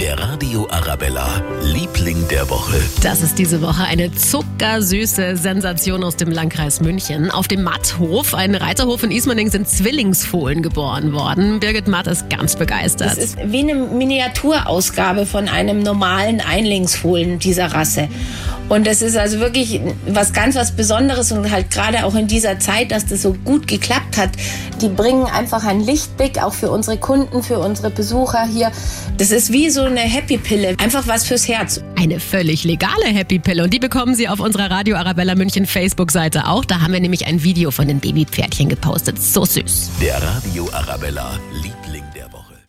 Der Radio Arabella, Liebling der Woche. Das ist diese Woche eine zuckersüße Sensation aus dem Landkreis München. Auf dem Matthof, ein Reiterhof in Ismaning, sind Zwillingsfohlen geboren worden. Birgit Matt ist ganz begeistert. Das ist wie eine Miniaturausgabe von einem normalen Einlingsfohlen dieser Rasse. Und das ist also wirklich was ganz was Besonderes und halt gerade auch in dieser Zeit, dass das so gut geklappt hat. Die bringen einfach einen Lichtblick auch für unsere Kunden, für unsere Besucher hier. Das ist wie so eine Happy Pille, einfach was fürs Herz. Eine völlig legale Happy Pill und die bekommen Sie auf unserer Radio Arabella München Facebook-Seite auch. Da haben wir nämlich ein Video von den Babypferdchen gepostet. So süß. Der Radio Arabella, Liebling